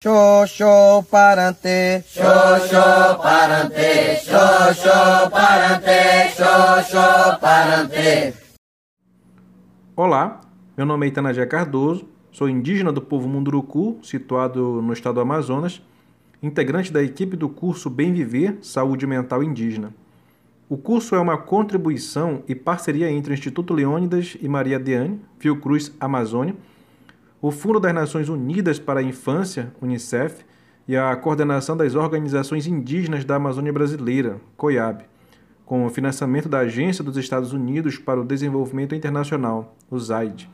Xoxô parante, xoxô parante, xoxô parante, xoxô parante. Olá, meu nome é Itanagé Cardoso, sou indígena do povo Munduruku, situado no estado do Amazonas, integrante da equipe do curso Bem Viver Saúde Mental Indígena. O curso é uma contribuição e parceria entre o Instituto Leônidas e Maria Deane, Fiocruz Amazônia, o Fundo das Nações Unidas para a Infância, UNICEF, e a coordenação das organizações indígenas da Amazônia Brasileira, COIAB, com o financiamento da Agência dos Estados Unidos para o Desenvolvimento Internacional, o.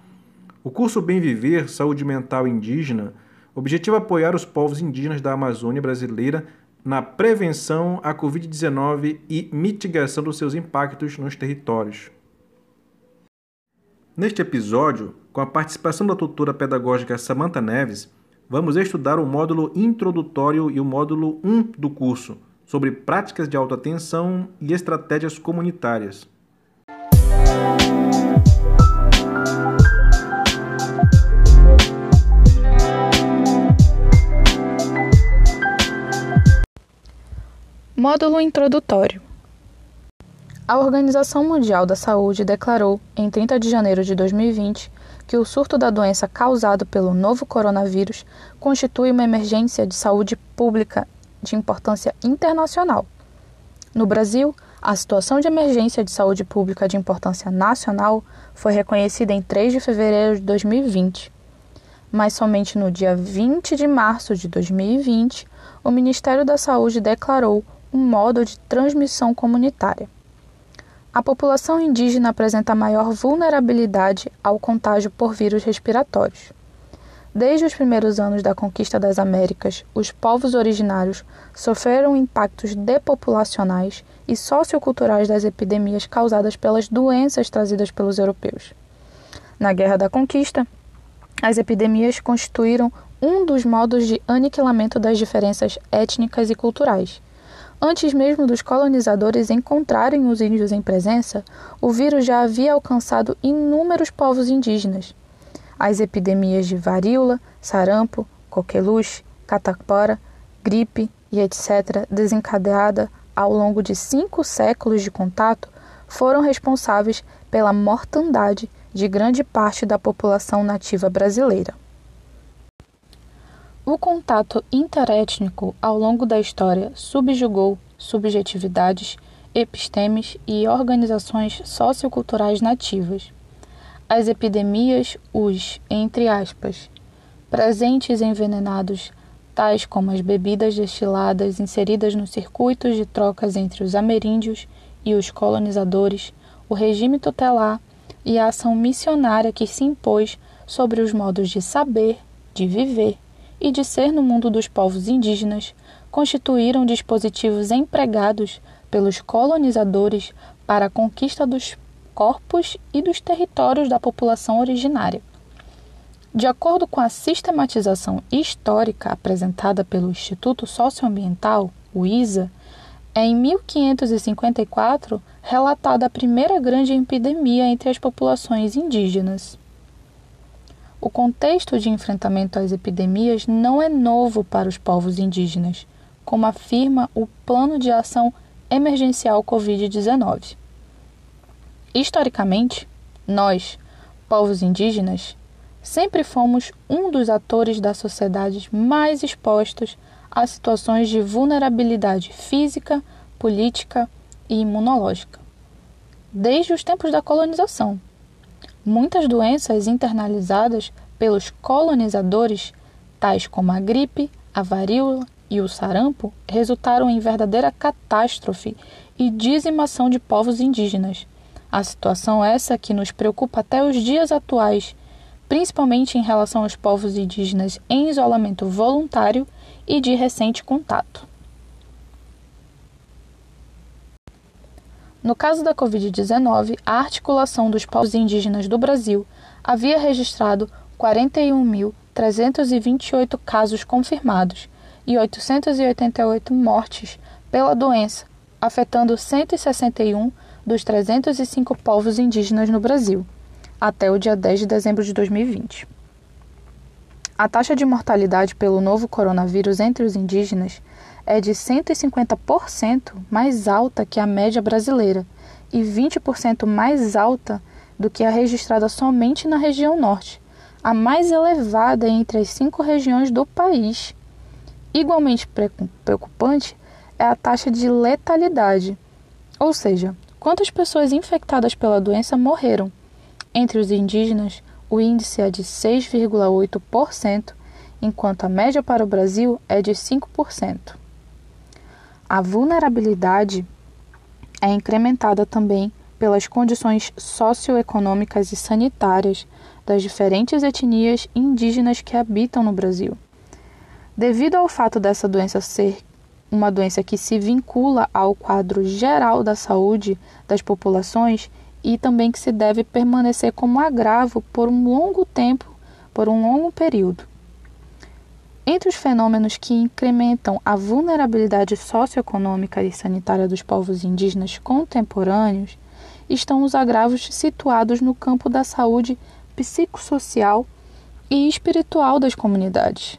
O curso Bem Viver Saúde Mental Indígena objetiva apoiar os povos indígenas da Amazônia brasileira na prevenção à Covid-19 e mitigação dos seus impactos nos territórios. Neste episódio, com a participação da tutora pedagógica Samantha Neves, vamos estudar o módulo introdutório e o módulo 1 do curso, sobre práticas de autoatenção e estratégias comunitárias. Módulo introdutório a Organização Mundial da Saúde declarou, em 30 de janeiro de 2020, que o surto da doença causado pelo novo coronavírus constitui uma emergência de saúde pública de importância internacional. No Brasil, a situação de emergência de saúde pública de importância nacional foi reconhecida em 3 de fevereiro de 2020. Mas somente no dia 20 de março de 2020, o Ministério da Saúde declarou um modo de transmissão comunitária. A população indígena apresenta maior vulnerabilidade ao contágio por vírus respiratórios. Desde os primeiros anos da conquista das Américas, os povos originários sofreram impactos depopulacionais e socioculturais das epidemias causadas pelas doenças trazidas pelos europeus. Na Guerra da Conquista, as epidemias constituíram um dos modos de aniquilamento das diferenças étnicas e culturais Antes mesmo dos colonizadores encontrarem os índios em presença, o vírus já havia alcançado inúmeros povos indígenas. As epidemias de varíola, sarampo, coqueluche, catapora, gripe e etc., desencadeada ao longo de cinco séculos de contato, foram responsáveis pela mortandade de grande parte da população nativa brasileira. O contato interétnico ao longo da história subjugou subjetividades, epistemes e organizações socioculturais nativas. As epidemias, os, entre aspas, presentes envenenados, tais como as bebidas destiladas inseridas nos circuitos de trocas entre os ameríndios e os colonizadores, o regime tutelar e a ação missionária que se impôs sobre os modos de saber, de viver e de ser no mundo dos povos indígenas constituíram dispositivos empregados pelos colonizadores para a conquista dos corpos e dos territórios da população originária. De acordo com a sistematização histórica apresentada pelo Instituto Socioambiental, o ISA, é em 1554 relatada a primeira grande epidemia entre as populações indígenas. O contexto de enfrentamento às epidemias não é novo para os povos indígenas, como afirma o Plano de Ação Emergencial Covid-19. Historicamente, nós, povos indígenas, sempre fomos um dos atores da sociedade mais expostos a situações de vulnerabilidade física, política e imunológica. Desde os tempos da colonização, Muitas doenças internalizadas pelos colonizadores, tais como a gripe, a varíola e o sarampo, resultaram em verdadeira catástrofe e dizimação de povos indígenas. A situação essa que nos preocupa até os dias atuais, principalmente em relação aos povos indígenas em isolamento voluntário e de recente contato. No caso da Covid-19, a articulação dos povos indígenas do Brasil havia registrado 41.328 casos confirmados e 888 mortes pela doença, afetando 161 dos 305 povos indígenas no Brasil, até o dia 10 de dezembro de 2020. A taxa de mortalidade pelo novo coronavírus entre os indígenas é de 150% mais alta que a média brasileira e 20% mais alta do que a registrada somente na região norte, a mais elevada entre as cinco regiões do país. Igualmente preocupante é a taxa de letalidade, ou seja, quantas pessoas infectadas pela doença morreram. Entre os indígenas, o índice é de 6,8%, enquanto a média para o Brasil é de 5%. A vulnerabilidade é incrementada também pelas condições socioeconômicas e sanitárias das diferentes etnias indígenas que habitam no Brasil. Devido ao fato dessa doença ser uma doença que se vincula ao quadro geral da saúde das populações e também que se deve permanecer como agravo por um longo tempo, por um longo período. Entre os fenômenos que incrementam a vulnerabilidade socioeconômica e sanitária dos povos indígenas contemporâneos estão os agravos situados no campo da saúde psicossocial e espiritual das comunidades,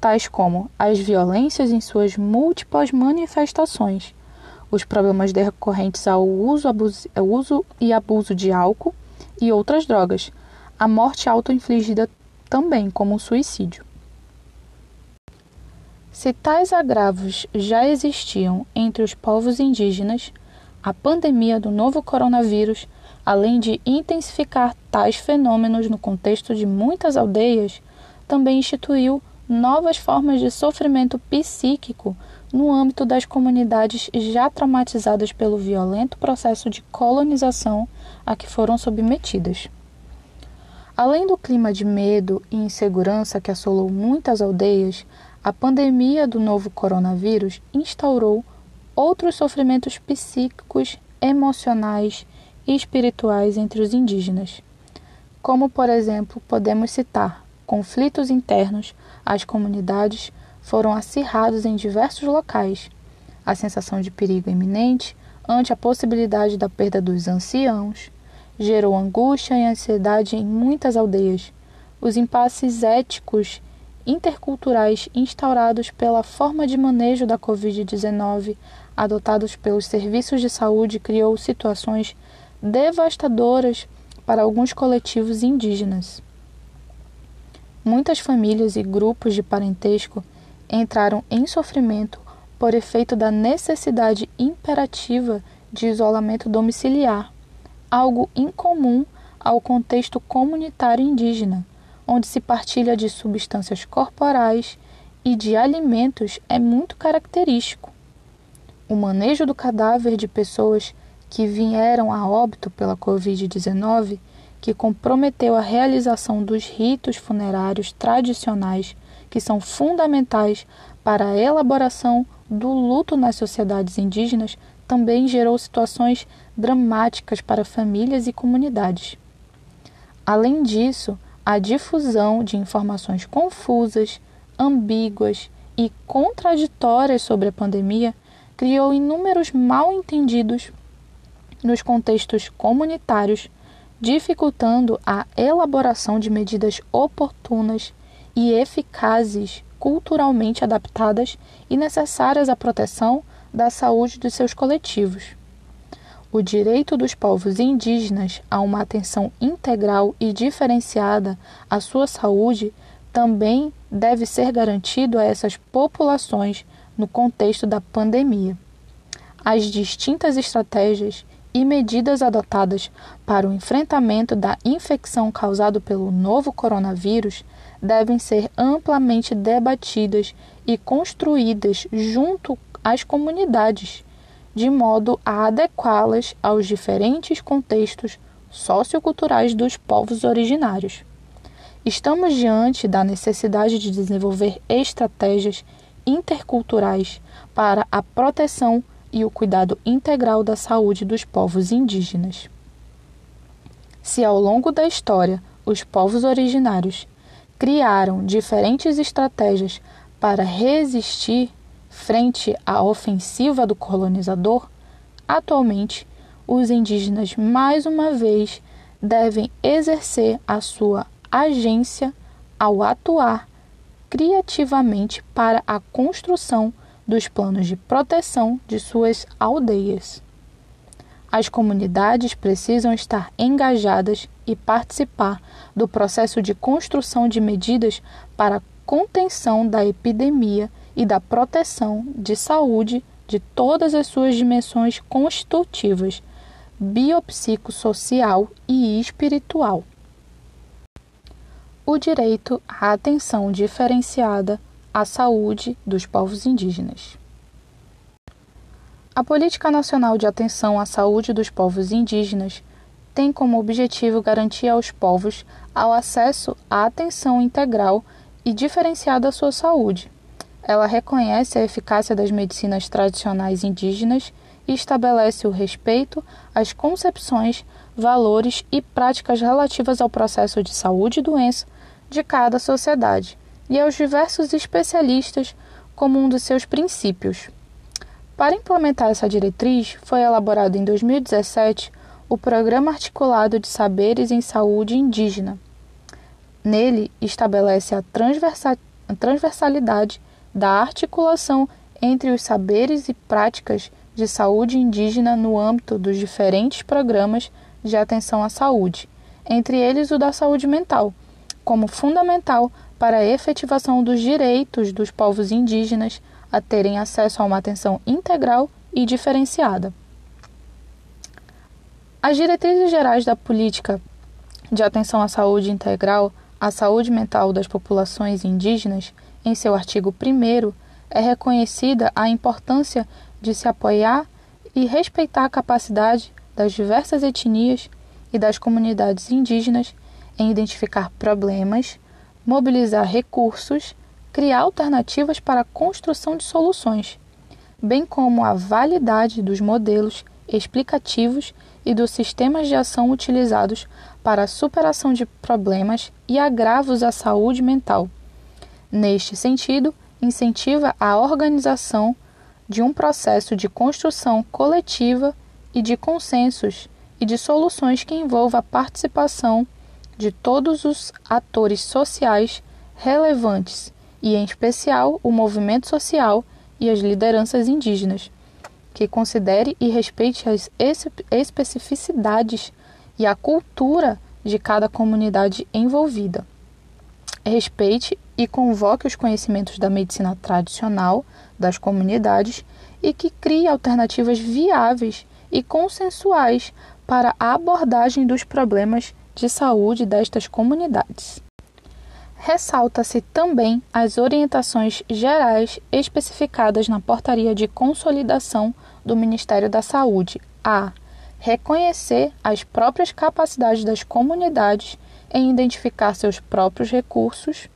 tais como as violências em suas múltiplas manifestações, os problemas decorrentes ao uso, abuso, uso e abuso de álcool e outras drogas, a morte autoinfligida também, como o suicídio. Se tais agravos já existiam entre os povos indígenas, a pandemia do novo coronavírus, além de intensificar tais fenômenos no contexto de muitas aldeias, também instituiu novas formas de sofrimento psíquico no âmbito das comunidades já traumatizadas pelo violento processo de colonização a que foram submetidas. Além do clima de medo e insegurança que assolou muitas aldeias, a pandemia do novo coronavírus instaurou outros sofrimentos psíquicos, emocionais e espirituais entre os indígenas. Como, por exemplo, podemos citar conflitos internos às comunidades foram acirrados em diversos locais. A sensação de perigo iminente ante a possibilidade da perda dos anciãos gerou angústia e ansiedade em muitas aldeias. Os impasses éticos interculturais instaurados pela forma de manejo da Covid-19 adotados pelos serviços de saúde criou situações devastadoras para alguns coletivos indígenas. Muitas famílias e grupos de parentesco entraram em sofrimento por efeito da necessidade imperativa de isolamento domiciliar, algo incomum ao contexto comunitário indígena, onde se partilha de substâncias corporais e de alimentos é muito característico o manejo do cadáver de pessoas que vieram a óbito pela Covid-19, que comprometeu a realização dos ritos funerários tradicionais que são fundamentais para a elaboração do luto nas sociedades indígenas, também gerou situações dramáticas para famílias e comunidades. Além disso, a difusão de informações confusas, ambíguas e contraditórias sobre a pandemia criou inúmeros mal-entendidos nos contextos comunitários, dificultando a elaboração de medidas oportunas e eficazes, culturalmente adaptadas e necessárias à proteção da saúde dos seus coletivos. O direito dos povos indígenas a uma atenção integral e diferenciada à sua saúde também deve ser garantido a essas populações no contexto da pandemia. As distintas estratégias e medidas adotadas para o enfrentamento da infecção causada pelo novo coronavírus devem ser amplamente debatidas e construídas junto às comunidades, de modo a adequá-las aos diferentes contextos socioculturais dos povos originários. Estamos diante da necessidade de desenvolver estratégias interculturais para a proteção e o cuidado integral da saúde dos povos indígenas. Se ao longo da história os povos originários criaram diferentes estratégias para resistir frente à ofensiva do colonizador, atualmente os indígenas mais uma vez devem exercer a sua agência ao atuar criativamente para a construção dos planos de proteção de suas aldeias. As comunidades precisam estar engajadas e participar do processo de construção de medidas para contenção da epidemia e da proteção de saúde de todas as suas dimensões constitutivas, biopsicossocial e espiritual. O direito à atenção diferenciada à saúde dos povos indígenas. A Política Nacional de Atenção à Saúde dos Povos Indígenas tem como objetivo garantir aos povos ao acesso à atenção integral e diferenciada à sua saúde. Ela reconhece a eficácia das medicinas tradicionais indígenas e estabelece o respeito às concepções, valores e práticas relativas ao processo de saúde e doença de cada sociedade e aos diversos especialistas como um dos seus princípios. Para implementar essa diretriz, foi elaborado em 2017 o Programa Articulado de Saberes em Saúde Indígena. Nele, estabelece a, transversalidade da articulação entre os saberes e práticas de saúde indígena no âmbito dos diferentes programas de atenção à saúde, entre eles o da saúde mental, como fundamental para a efetivação dos direitos dos povos indígenas a terem acesso a uma atenção integral e diferenciada. As diretrizes gerais da política de atenção à saúde integral, à saúde mental das populações indígenas, em seu artigo 1, é reconhecida a importância de se apoiar e respeitar a capacidade das diversas etnias e das comunidades indígenas em identificar problemas, mobilizar recursos criar alternativas para a construção de soluções, bem como a validade dos modelos explicativos e dos sistemas de ação utilizados para a superação de problemas e agravos à saúde mental. Neste sentido, incentiva a organização de um processo de construção coletiva e de consensos e de soluções que envolva a participação de todos os atores sociais relevantes e, em especial, o movimento social e as lideranças indígenas, que considere e respeite as especificidades e a cultura de cada comunidade envolvida. Respeite e convoque os conhecimentos da medicina tradicional das comunidades e que crie alternativas viáveis e consensuais para a abordagem dos problemas de saúde destas comunidades. Ressalta-se também as orientações gerais especificadas na Portaria de Consolidação do Ministério da Saúde a. Reconhecer as próprias capacidades das comunidades em identificar seus próprios recursos,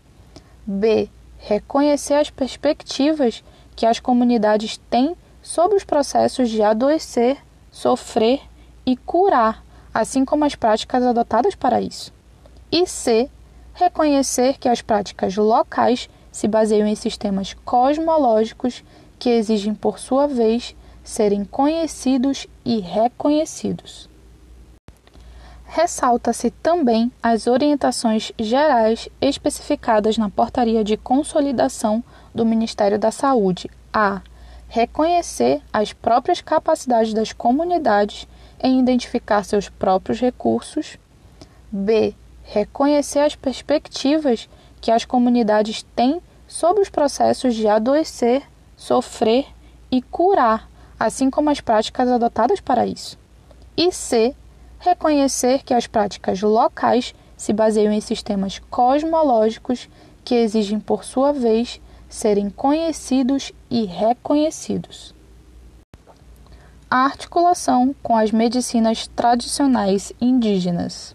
b. reconhecer as perspectivas que as comunidades têm sobre os processos de adoecer, sofrer e curar, assim como as práticas adotadas para isso, e c reconhecer que as práticas locais se baseiam em sistemas cosmológicos que exigem, por sua vez, serem conhecidos e reconhecidos. Ressalta-se também as orientações gerais especificadas na Portaria de Consolidação do Ministério da Saúde a reconhecer as próprias capacidades das comunidades em identificar seus próprios recursos, b reconhecer as perspectivas que as comunidades têm sobre os processos de adoecer, sofrer e curar, assim como as práticas adotadas para isso. E C. Reconhecer que as práticas locais se baseiam em sistemas cosmológicos que exigem, por sua vez, serem conhecidos e reconhecidos. A articulação com as medicinas tradicionais indígenas.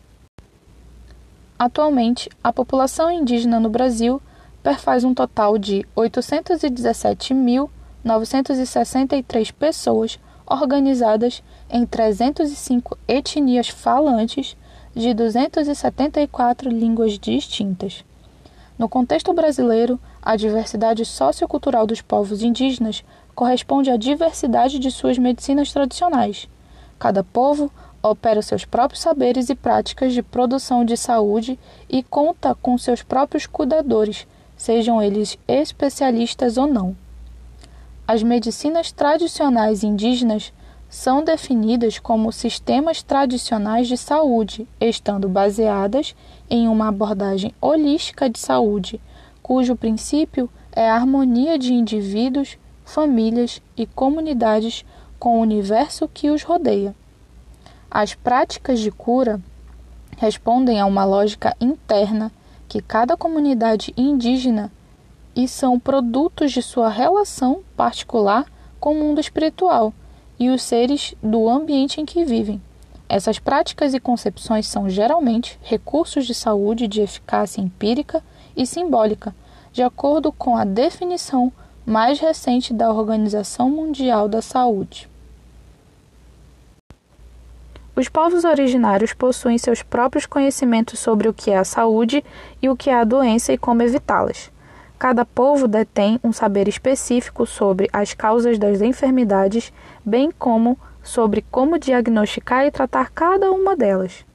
Atualmente, a população indígena no Brasil perfaz um total de 817.963 pessoas organizadas em 305 etnias falantes de 274 línguas distintas. No contexto brasileiro, a diversidade sociocultural dos povos indígenas corresponde à diversidade de suas medicinas tradicionais. Cada povo opera seus próprios saberes e práticas de produção de saúde e conta com seus próprios cuidadores, sejam eles especialistas ou não. As medicinas tradicionais indígenas são definidas como sistemas tradicionais de saúde, estando baseadas em uma abordagem holística de saúde, cujo princípio é a harmonia de indivíduos, famílias e comunidades com o universo que os rodeia. As práticas de cura respondem a uma lógica interna que cada comunidade indígena e são produtos de sua relação particular com o mundo espiritual e os seres do ambiente em que vivem. Essas práticas e concepções são geralmente recursos de saúde de eficácia empírica e simbólica, de acordo com a definição mais recente da Organização Mundial da Saúde. Os povos originários possuem seus próprios conhecimentos sobre o que é a saúde e o que é a doença e como evitá-las. Cada povo detém um saber específico sobre as causas das enfermidades, bem como sobre como diagnosticar e tratar cada uma delas.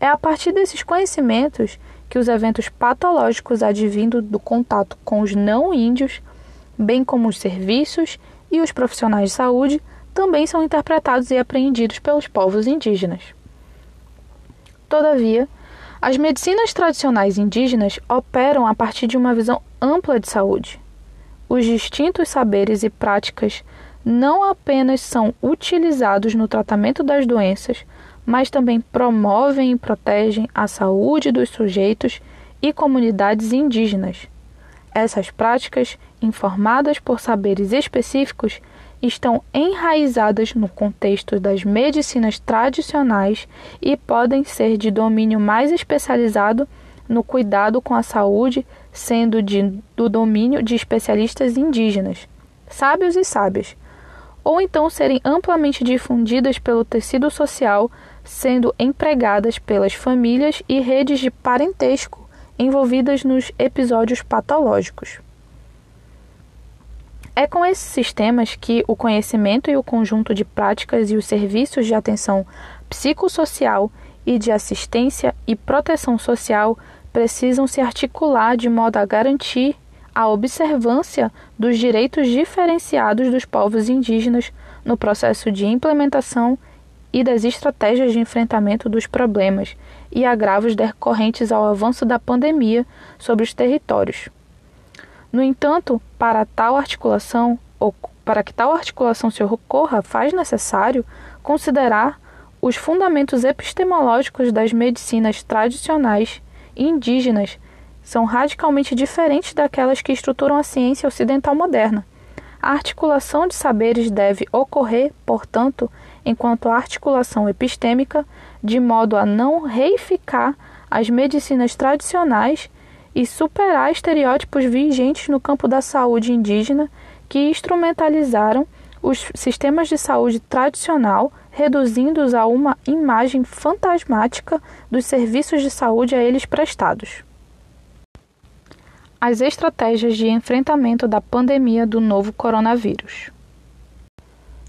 É a partir desses conhecimentos que os eventos patológicos advindo do contato com os não índios, bem como os serviços e os profissionais de saúde, também são interpretados e apreendidos pelos povos indígenas. Todavia, as medicinas tradicionais indígenas operam a partir de uma visão ampla de saúde. Os distintos saberes e práticas não apenas são utilizados no tratamento das doenças, mas também promovem e protegem a saúde dos sujeitos e comunidades indígenas. Essas práticas, informadas por saberes específicos, estão enraizadas no contexto das medicinas tradicionais e podem ser de domínio mais especializado no cuidado com a saúde, sendo de, do domínio de especialistas indígenas, sábios e sábias, ou então serem amplamente difundidas pelo tecido social, sendo empregadas pelas famílias e redes de parentesco envolvidas nos episódios patológicos. É com esses sistemas que o conhecimento e o conjunto de práticas e os serviços de atenção psicossocial e de assistência e proteção social precisam se articular de modo a garantir a observância dos direitos diferenciados dos povos indígenas no processo de implementação e das estratégias de enfrentamento dos problemas e agravos decorrentes ao avanço da pandemia sobre os territórios. No entanto, para tal articulação, ou para que tal articulação se ocorra, faz necessário considerar os fundamentos epistemológicos das medicinas tradicionais indígenas são radicalmente diferentes daquelas que estruturam a ciência ocidental moderna. A articulação de saberes deve ocorrer, portanto, enquanto articulação epistêmica, de modo a não reificar as medicinas tradicionais e superar estereótipos vigentes no campo da saúde indígena que instrumentalizaram os sistemas de saúde tradicional, reduzindo-os a uma imagem fantasmática dos serviços de saúde a eles prestados. As estratégias de enfrentamento da pandemia do novo coronavírus.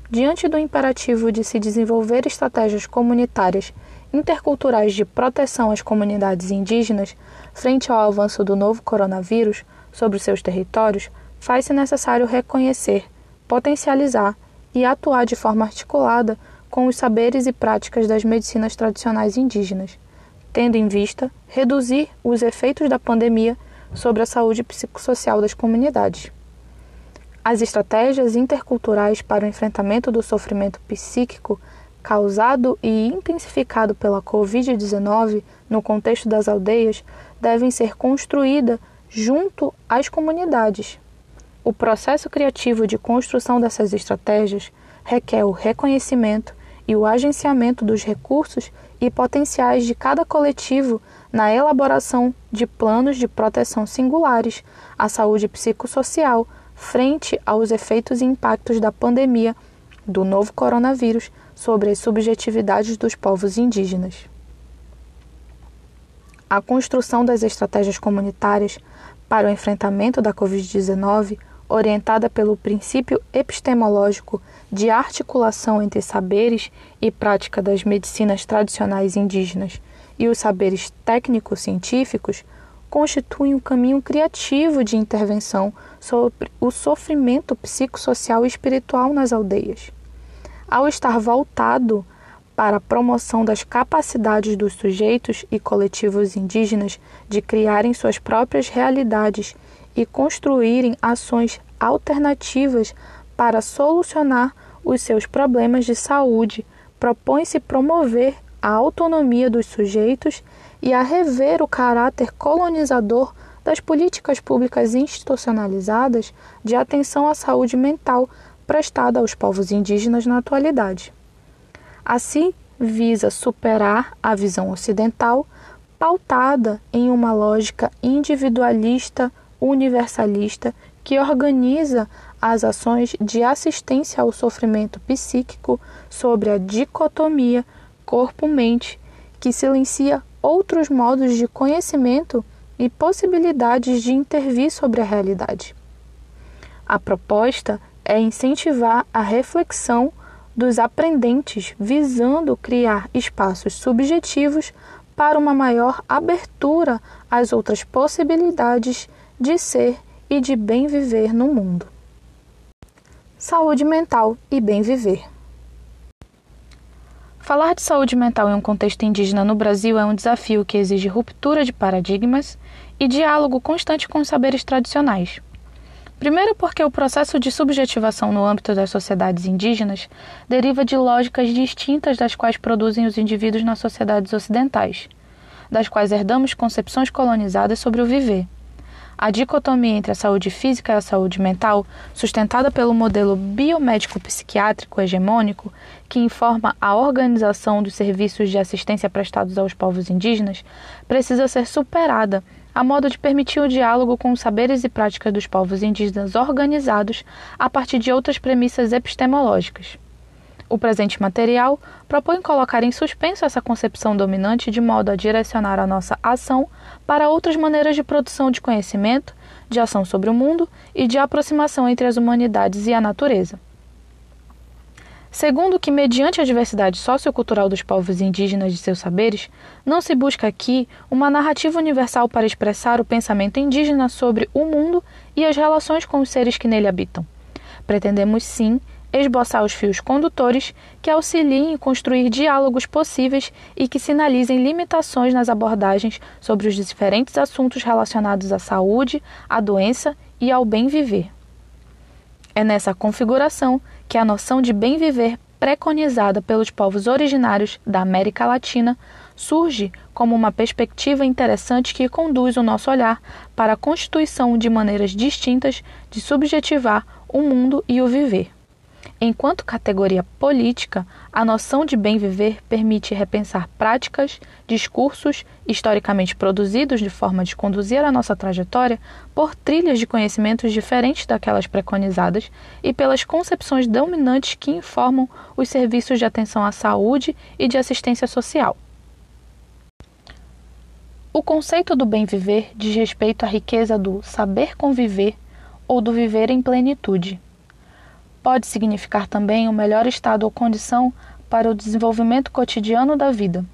Diante do imperativo de se desenvolver estratégias comunitárias interculturais de proteção às comunidades indígenas frente ao avanço do novo coronavírus sobre seus territórios, faz-se necessário reconhecer, potencializar e atuar de forma articulada com os saberes e práticas das medicinas tradicionais indígenas, tendo em vista reduzir os efeitos da pandemia sobre a saúde psicossocial das comunidades. As estratégias interculturais para o enfrentamento do sofrimento psíquico causado e intensificado pela Covid-19 no contexto das aldeias devem ser construídas junto às comunidades. O processo criativo de construção dessas estratégias requer o reconhecimento e o agenciamento dos recursos e potenciais de cada coletivo na elaboração de planos de proteção singulares à saúde psicossocial frente aos efeitos e impactos da pandemia do novo coronavírus sobre as subjetividades dos povos indígenas. A construção das estratégias comunitárias para o enfrentamento da Covid-19, orientada pelo princípio epistemológico de articulação entre saberes e prática das medicinas tradicionais indígenas e os saberes técnico-científicos, constituem um caminho criativo de intervenção sobre o sofrimento psicossocial e espiritual nas aldeias. Ao estar voltado para a promoção das capacidades dos sujeitos e coletivos indígenas de criarem suas próprias realidades e construírem ações alternativas para solucionar os seus problemas de saúde, propõe-se promover a autonomia dos sujeitos e a rever o caráter colonizador das políticas públicas institucionalizadas de atenção à saúde mental prestada aos povos indígenas na atualidade. Assim, visa superar a visão ocidental pautada em uma lógica individualista, universalista, que organiza as ações de assistência ao sofrimento psíquico sobre a dicotomia corpo-mente, que silencia outros modos de conhecimento e possibilidades de intervir sobre a realidade. A proposta é incentivar a reflexão dos aprendentes, visando criar espaços subjetivos para uma maior abertura às outras possibilidades de ser e de bem viver no mundo. Saúde mental e bem viver. Falar de saúde mental em um contexto indígena no Brasil é um desafio que exige ruptura de paradigmas e diálogo constante com os saberes tradicionais. Primeiro, porque o processo de subjetivação no âmbito das sociedades indígenas deriva de lógicas distintas das quais produzem os indivíduos nas sociedades ocidentais, das quais herdamos concepções colonizadas sobre o viver. A dicotomia entre a saúde física e a saúde mental, sustentada pelo modelo biomédico-psiquiátrico hegemônico, que informa a organização dos serviços de assistência prestados aos povos indígenas, precisa ser superada a modo de permitir o diálogo com os saberes e práticas dos povos indígenas organizados a partir de outras premissas epistemológicas. O presente material propõe colocar em suspenso essa concepção dominante de modo a direcionar a nossa ação para outras maneiras de produção de conhecimento, de ação sobre o mundo e de aproximação entre as humanidades e a natureza. Segundo que, mediante a diversidade sociocultural dos povos indígenas de seus saberes, não se busca aqui uma narrativa universal para expressar o pensamento indígena sobre o mundo e as relações com os seres que nele habitam. Pretendemos, sim, esboçar os fios condutores que auxiliem em construir diálogos possíveis e que sinalizem limitações nas abordagens sobre os diferentes assuntos relacionados à saúde, à doença e ao bem viver. É nessa configuração que a noção de bem viver preconizada pelos povos originários da América Latina surge como uma perspectiva interessante que conduz o nosso olhar para a constituição de maneiras distintas de subjetivar o mundo e o viver. Enquanto categoria política, a noção de bem viver permite repensar práticas, discursos historicamente produzidos de forma de conduzir a nossa trajetória por trilhas de conhecimentos diferentes daquelas preconizadas e pelas concepções dominantes que informam os serviços de atenção à saúde e de assistência social. O conceito do bem viver diz respeito à riqueza do saber conviver ou do viver em plenitude pode significar também um melhor estado ou condição para o desenvolvimento cotidiano da vida.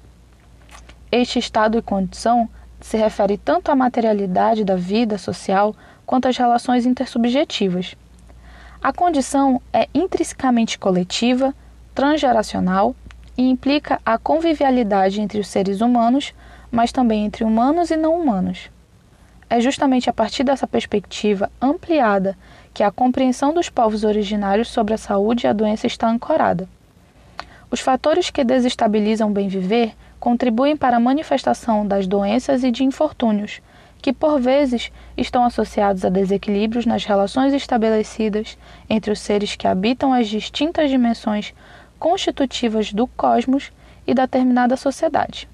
Este estado e condição se refere tanto à materialidade da vida social quanto às relações intersubjetivas. A condição é intrinsecamente coletiva, transgeracional e implica a convivialidade entre os seres humanos, mas também entre humanos e não humanos. É justamente a partir dessa perspectiva ampliada que a compreensão dos povos originários sobre a saúde e a doença está ancorada. Os fatores que desestabilizam o bem viver contribuem para a manifestação das doenças e de infortúnios, que por vezes estão associados a desequilíbrios nas relações estabelecidas entre os seres que habitam as distintas dimensões constitutivas do cosmos e da determinada sociedade.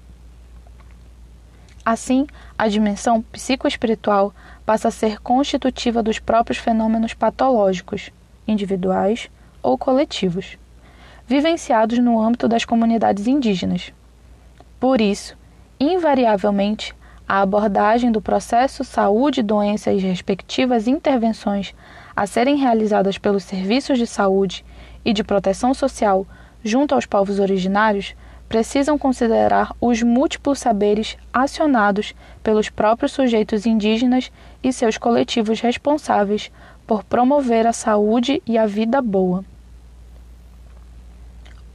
Assim, a dimensão psicoespiritual passa a ser constitutiva dos próprios fenômenos patológicos, individuais ou coletivos, vivenciados no âmbito das comunidades indígenas. Por isso, invariavelmente, a abordagem do processo saúde, doença e respectivas intervenções a serem realizadas pelos serviços de saúde e de proteção social junto aos povos originários precisam considerar os múltiplos saberes acionados pelos próprios sujeitos indígenas e seus coletivos responsáveis por promover a saúde e a vida boa.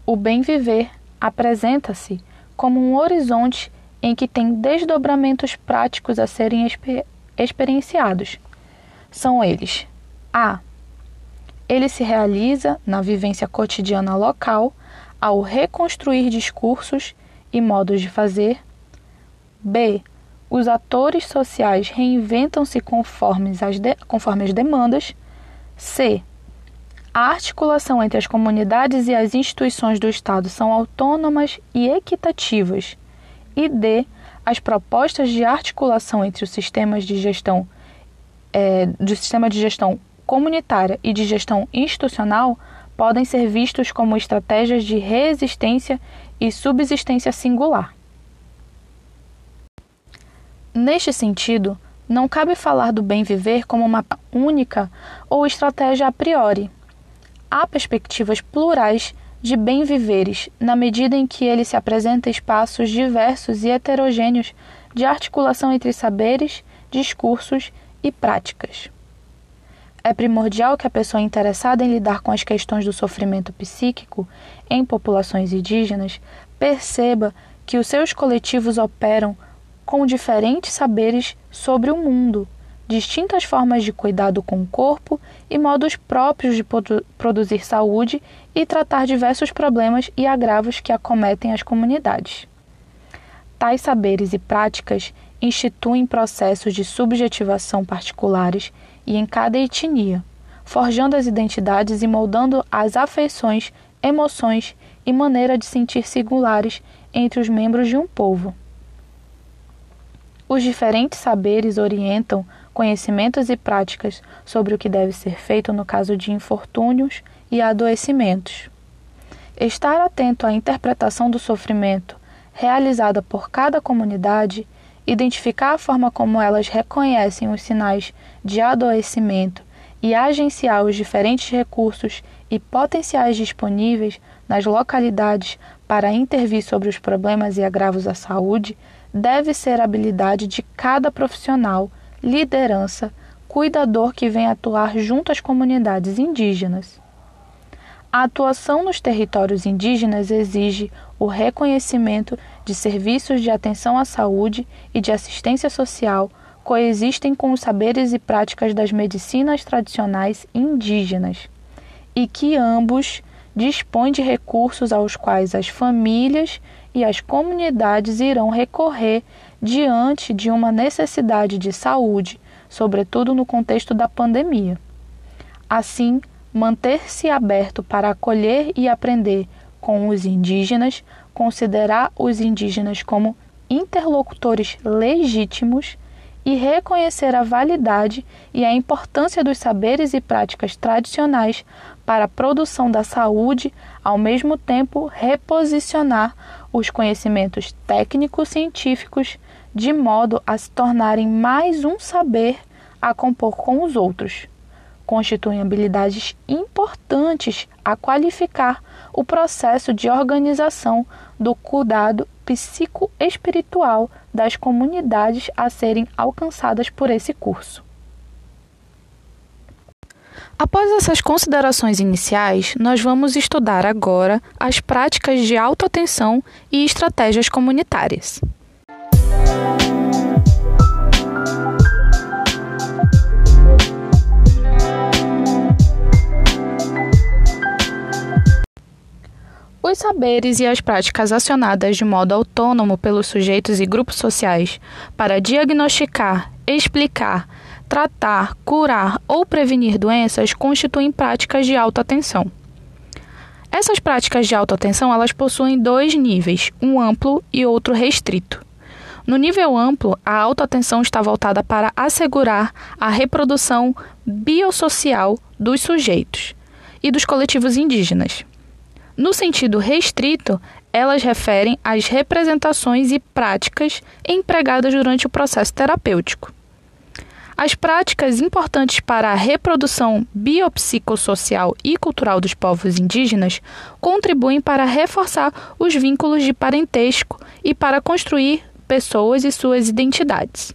O bem viver apresenta-se como um horizonte em que tem desdobramentos práticos a serem exper experienciados. São eles: a. Ele se realiza na vivência cotidiana local ao reconstruir discursos e modos de fazer. B. Os atores sociais reinventam-se conforme conforme as demandas. C. A articulação entre as comunidades e as instituições do Estado são autônomas e equitativas. E D. As propostas de articulação entre os sistemas de gestão é, do sistema de gestão comunitária e de gestão institucional podem ser vistos como estratégias de resistência e subsistência singular. Neste sentido, não cabe falar do bem viver como uma única ou estratégia a priori, há perspectivas plurais de bem viveres, na medida em que ele se apresenta espaços diversos e heterogêneos de articulação entre saberes, discursos e práticas. É primordial que a pessoa interessada em lidar com as questões do sofrimento psíquico em populações indígenas perceba que os seus coletivos operam com diferentes saberes sobre o mundo, distintas formas de cuidado com o corpo e modos próprios de produ produzir saúde e tratar diversos problemas e agravos que acometem as comunidades. Tais saberes e práticas instituem processos de subjetivação particulares e em cada etnia, forjando as identidades e moldando as afeições, emoções e maneira de sentir singulares entre os membros de um povo. Os diferentes saberes orientam conhecimentos e práticas sobre o que deve ser feito no caso de infortúnios e adoecimentos. Estar atento à interpretação do sofrimento realizada por cada comunidade, identificar a forma como elas reconhecem os sinais de adoecimento e agenciar os diferentes recursos e potenciais disponíveis nas localidades para intervir sobre os problemas e agravos à saúde deve ser habilidade de cada profissional liderança, cuidador que vem atuar junto às comunidades indígenas. A atuação nos territórios indígenas exige o reconhecimento de serviços de atenção à saúde e de assistência social coexistem com os saberes e práticas das medicinas tradicionais indígenas e que ambos dispõem de recursos aos quais as famílias e as comunidades irão recorrer diante de uma necessidade de saúde, sobretudo no contexto da pandemia. Assim, manter-se aberto para acolher e aprender com os indígenas, considerar os indígenas como interlocutores legítimos e reconhecer a validade e a importância dos saberes e práticas tradicionais para a produção da saúde, ao mesmo tempo reposicionar os conhecimentos técnico-científicos de modo a se tornarem mais um saber a compor com os outros. Constituem habilidades importantes a qualificar o processo de organização do cuidado psicoespiritual das comunidades a serem alcançadas por esse curso. Após essas considerações iniciais, nós vamos estudar agora as práticas de autoatenção e estratégias comunitárias. Os saberes e as práticas acionadas de modo autônomo pelos sujeitos e grupos sociais para diagnosticar, explicar, tratar, curar ou prevenir doenças constituem práticas de autoatenção. Essas práticas de autoatenção elas possuem dois níveis, um amplo e outro restrito. No nível amplo, a autoatenção está voltada para assegurar a reprodução biossocial dos sujeitos e dos coletivos indígenas. No sentido restrito, elas referem às representações e práticas empregadas durante o processo terapêutico. As práticas importantes para a reprodução biopsicossocial e cultural dos povos indígenas contribuem para reforçar os vínculos de parentesco e para construir pessoas e suas identidades.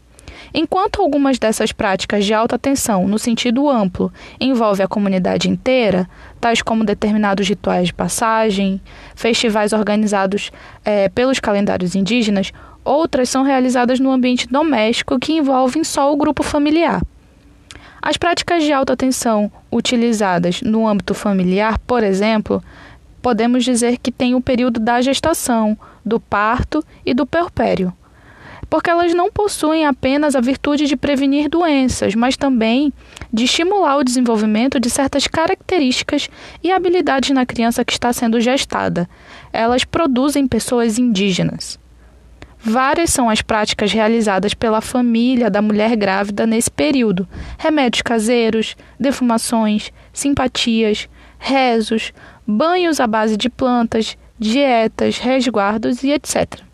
Enquanto algumas dessas práticas de alta tensão, no sentido amplo, envolvem a comunidade inteira, tais como determinados rituais de passagem, festivais organizados é, pelos calendários indígenas, outras são realizadas no ambiente doméstico que envolvem só o grupo familiar. As práticas de alta tensão utilizadas no âmbito familiar, por exemplo, podemos dizer que tem o período da gestação, do parto e do puerpério porque elas não possuem apenas a virtude de prevenir doenças, mas também de estimular o desenvolvimento de certas características e habilidades na criança que está sendo gestada. Elas produzem pessoas indígenas. Várias são as práticas realizadas pela família da mulher grávida nesse período: remédios caseiros, defumações, simpatias, rezos, banhos à base de plantas, dietas, resguardos e etc.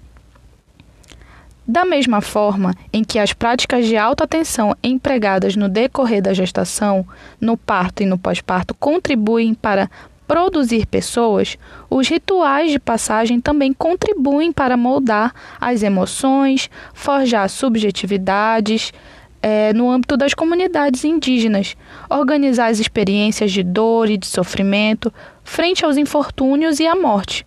Da mesma forma em que as práticas de alta tensão empregadas no decorrer da gestação, no parto e no pós-parto contribuem para produzir pessoas, os rituais de passagem também contribuem para moldar as emoções, forjar subjetividades é, no âmbito das comunidades indígenas, organizar as experiências de dor e de sofrimento frente aos infortúnios e à morte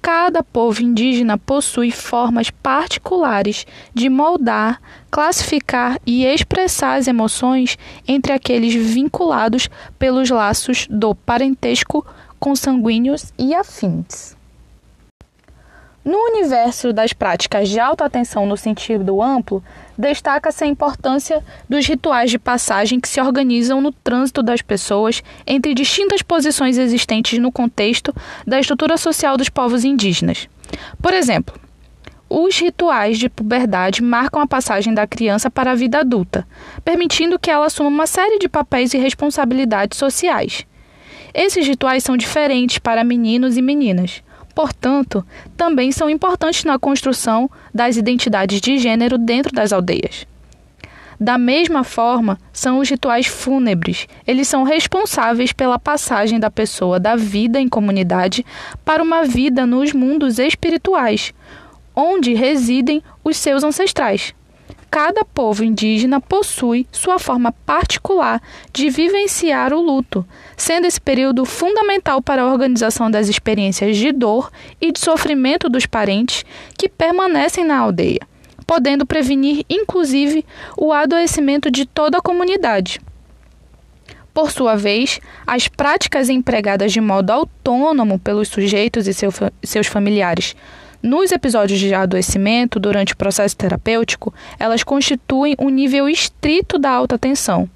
Cada povo indígena possui formas particulares de moldar, classificar e expressar as emoções entre aqueles vinculados pelos laços do parentesco consanguíneos e afins. No universo das práticas de alta atenção no sentido amplo, destaca-se a importância dos rituais de passagem que se organizam no trânsito das pessoas entre distintas posições existentes no contexto da estrutura social dos povos indígenas. Por exemplo, os rituais de puberdade marcam a passagem da criança para a vida adulta, permitindo que ela assuma uma série de papéis e responsabilidades sociais. Esses rituais são diferentes para meninos e meninas, portanto, também são importantes na construção das identidades de gênero dentro das aldeias. Da mesma forma, são os rituais fúnebres. Eles são responsáveis pela passagem da pessoa da vida em comunidade para uma vida nos mundos espirituais, onde residem os seus ancestrais. Cada povo indígena possui sua forma particular de vivenciar o luto, sendo esse período fundamental para a organização das experiências de dor e de sofrimento dos parentes que permanecem na aldeia, podendo prevenir, inclusive, o adoecimento de toda a comunidade. Por sua vez, as práticas empregadas de modo autônomo pelos sujeitos e seus familiares nos episódios de adoecimento, durante o processo terapêutico, elas constituem um nível estrito da alta tensão.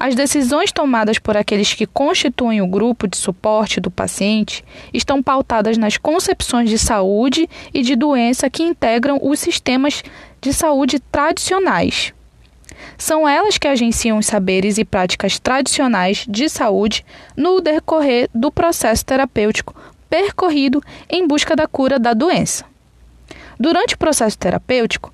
As decisões tomadas por aqueles que constituem o grupo de suporte do paciente estão pautadas nas concepções de saúde e de doença que integram os sistemas de saúde tradicionais. São elas que agenciam os saberes e práticas tradicionais de saúde no decorrer do processo terapêutico percorrido em busca da cura da doença. Durante o processo terapêutico,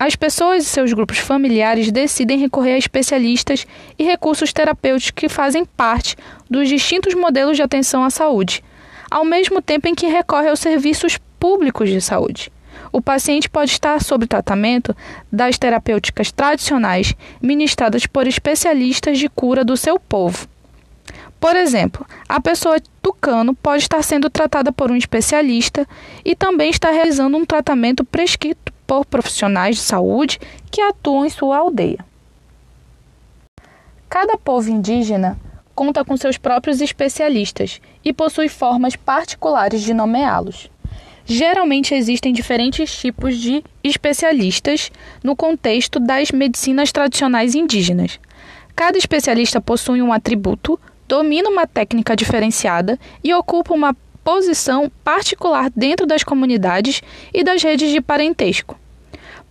as pessoas e seus grupos familiares decidem recorrer a especialistas e recursos terapêuticos que fazem parte dos distintos modelos de atenção à saúde, ao mesmo tempo em que recorre aos serviços públicos de saúde. O paciente pode estar sob tratamento das terapêuticas tradicionais ministradas por especialistas de cura do seu povo. Por exemplo, a pessoa tucano pode estar sendo tratada por um especialista e também está realizando um tratamento prescrito por profissionais de saúde que atuam em sua aldeia. Cada povo indígena conta com seus próprios especialistas e possui formas particulares de nomeá-los. Geralmente existem diferentes tipos de especialistas no contexto das medicinas tradicionais indígenas. Cada especialista possui um atributo domina uma técnica diferenciada e ocupa uma posição particular dentro das comunidades e das redes de parentesco.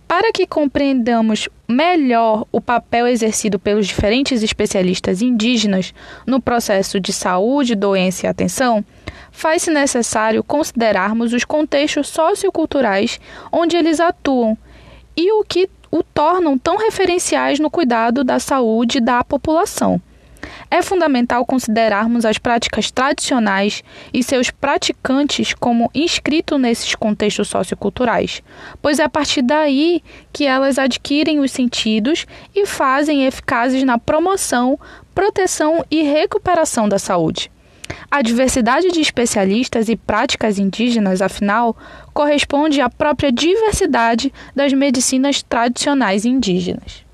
Para que compreendamos melhor o papel exercido pelos diferentes especialistas indígenas no processo de saúde, doença e atenção, faz-se necessário considerarmos os contextos socioculturais onde eles atuam e o que o tornam tão referenciais no cuidado da saúde da população. É fundamental considerarmos as práticas tradicionais e seus praticantes como inscritos nesses contextos socioculturais, pois é a partir daí que elas adquirem os sentidos e fazem eficazes na promoção, proteção e recuperação da saúde. A diversidade de especialistas e práticas indígenas, afinal, corresponde à própria diversidade das medicinas tradicionais indígenas.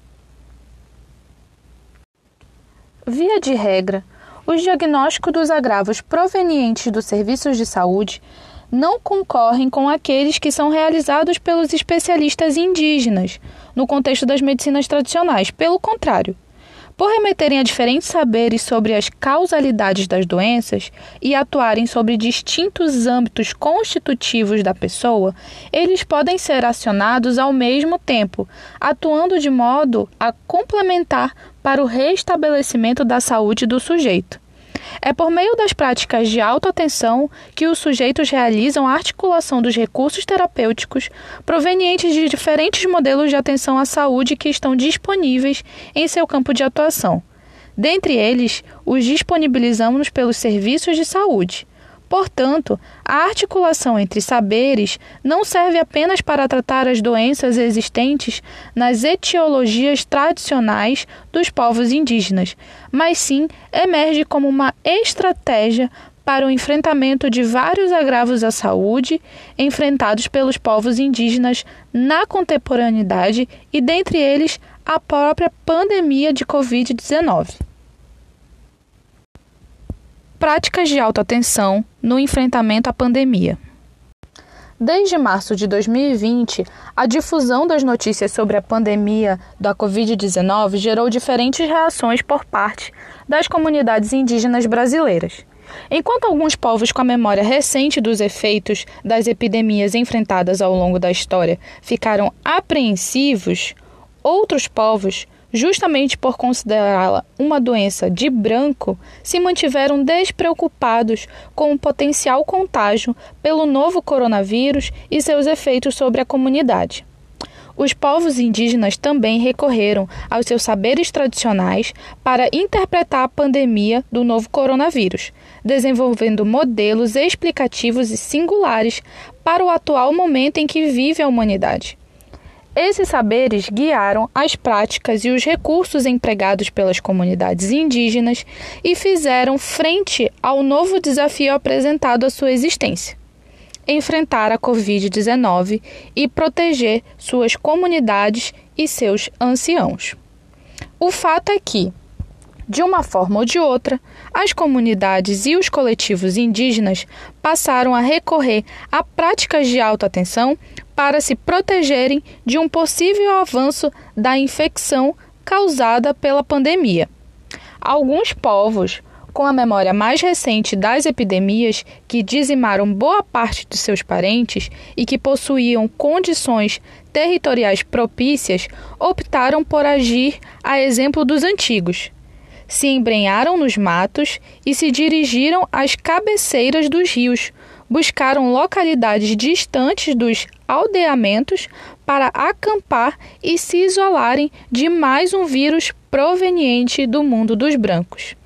Via de regra, os diagnósticos dos agravos provenientes dos serviços de saúde não concorrem com aqueles que são realizados pelos especialistas indígenas no contexto das medicinas tradicionais. Pelo contrário, por remeterem a diferentes saberes sobre as causalidades das doenças e atuarem sobre distintos âmbitos constitutivos da pessoa, eles podem ser acionados ao mesmo tempo, atuando de modo a complementar para o restabelecimento da saúde do sujeito. É por meio das práticas de autoatenção que os sujeitos realizam a articulação dos recursos terapêuticos provenientes de diferentes modelos de atenção à saúde que estão disponíveis em seu campo de atuação. Dentre eles, os disponibilizamos pelos serviços de saúde, Portanto, a articulação entre saberes não serve apenas para tratar as doenças existentes nas etiologias tradicionais dos povos indígenas, mas sim emerge como uma estratégia para o enfrentamento de vários agravos à saúde enfrentados pelos povos indígenas na contemporaneidade e, dentre eles, a própria pandemia de Covid-19 práticas de autoatenção no enfrentamento à pandemia. Desde março de 2020, a difusão das notícias sobre a pandemia da Covid-19 gerou diferentes reações por parte das comunidades indígenas brasileiras. Enquanto alguns povos com a memória recente dos efeitos das epidemias enfrentadas ao longo da história ficaram apreensivos, outros povos justamente por considerá-la uma doença de branco, se mantiveram despreocupados com o potencial contágio pelo novo coronavírus e seus efeitos sobre a comunidade. Os povos indígenas também recorreram aos seus saberes tradicionais para interpretar a pandemia do novo coronavírus, desenvolvendo modelos explicativos e singulares para o atual momento em que vive a humanidade. Esses saberes guiaram as práticas e os recursos empregados pelas comunidades indígenas e fizeram frente ao novo desafio apresentado à sua existência: enfrentar a Covid-19 e proteger suas comunidades e seus anciãos. O fato é que, de uma forma ou de outra, as comunidades e os coletivos indígenas passaram a recorrer a práticas de autoatenção para se protegerem de um possível avanço da infecção causada pela pandemia. Alguns povos, com a memória mais recente das epidemias que dizimaram boa parte de seus parentes e que possuíam condições territoriais propícias, optaram por agir a exemplo dos antigos. Se embrenharam nos matos e se dirigiram às cabeceiras dos rios, buscaram localidades distantes dos aldeamentos para acampar e se isolarem de mais um vírus proveniente do mundo dos brancos.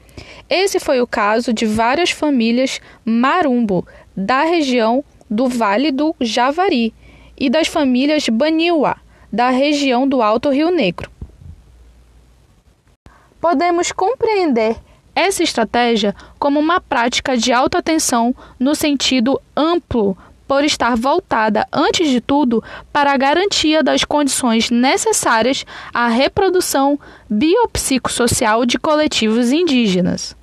Esse foi o caso de várias famílias marumbo da região do Vale do Javari e das famílias Baniwa da região do Alto Rio Negro. Podemos compreender essa estratégia como uma prática de autoatenção no sentido amplo, por estar voltada, antes de tudo, para a garantia das condições necessárias à reprodução biopsicossocial de coletivos indígenas.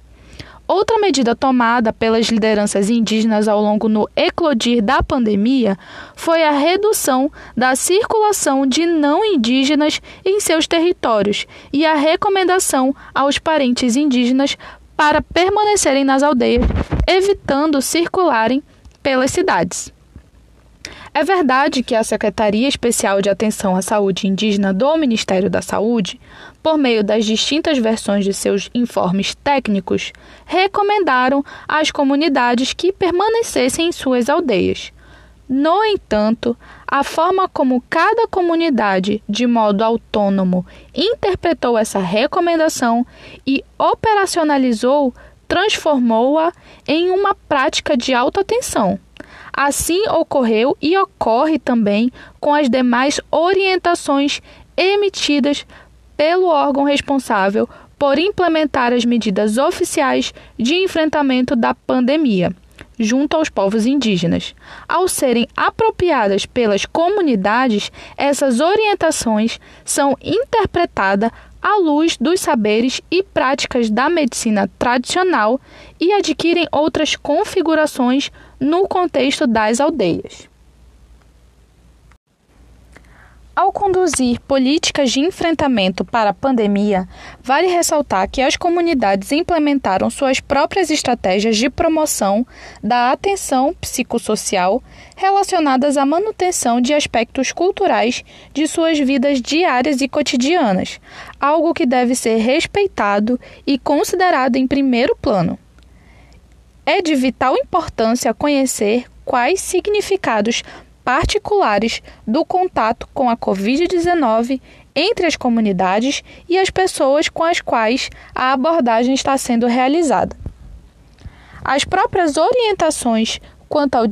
Outra medida tomada pelas lideranças indígenas ao longo no eclodir da pandemia foi a redução da circulação de não indígenas em seus territórios e a recomendação aos parentes indígenas para permanecerem nas aldeias, evitando circularem pelas cidades. É verdade que a Secretaria Especial de Atenção à Saúde Indígena do Ministério da Saúde, por meio das distintas versões de seus informes técnicos, recomendaram às comunidades que permanecessem em suas aldeias. No entanto, a forma como cada comunidade, de modo autônomo, interpretou essa recomendação e operacionalizou transformou-a em uma prática de alta tensão. Assim ocorreu e ocorre também com as demais orientações emitidas pelo órgão responsável por implementar as medidas oficiais de enfrentamento da pandemia junto aos povos indígenas. Ao serem apropriadas pelas comunidades, essas orientações são interpretadas à luz dos saberes e práticas da medicina tradicional e adquirem outras configurações no contexto das aldeias. Ao conduzir políticas de enfrentamento para a pandemia, vale ressaltar que as comunidades implementaram suas próprias estratégias de promoção da atenção psicossocial relacionadas à manutenção de aspectos culturais de suas vidas diárias e cotidianas, algo que deve ser respeitado e considerado em primeiro plano. É de vital importância conhecer quais significados particulares do contato com a Covid-19 entre as comunidades e as pessoas com as quais a abordagem está sendo realizada. As próprias orientações quanto ao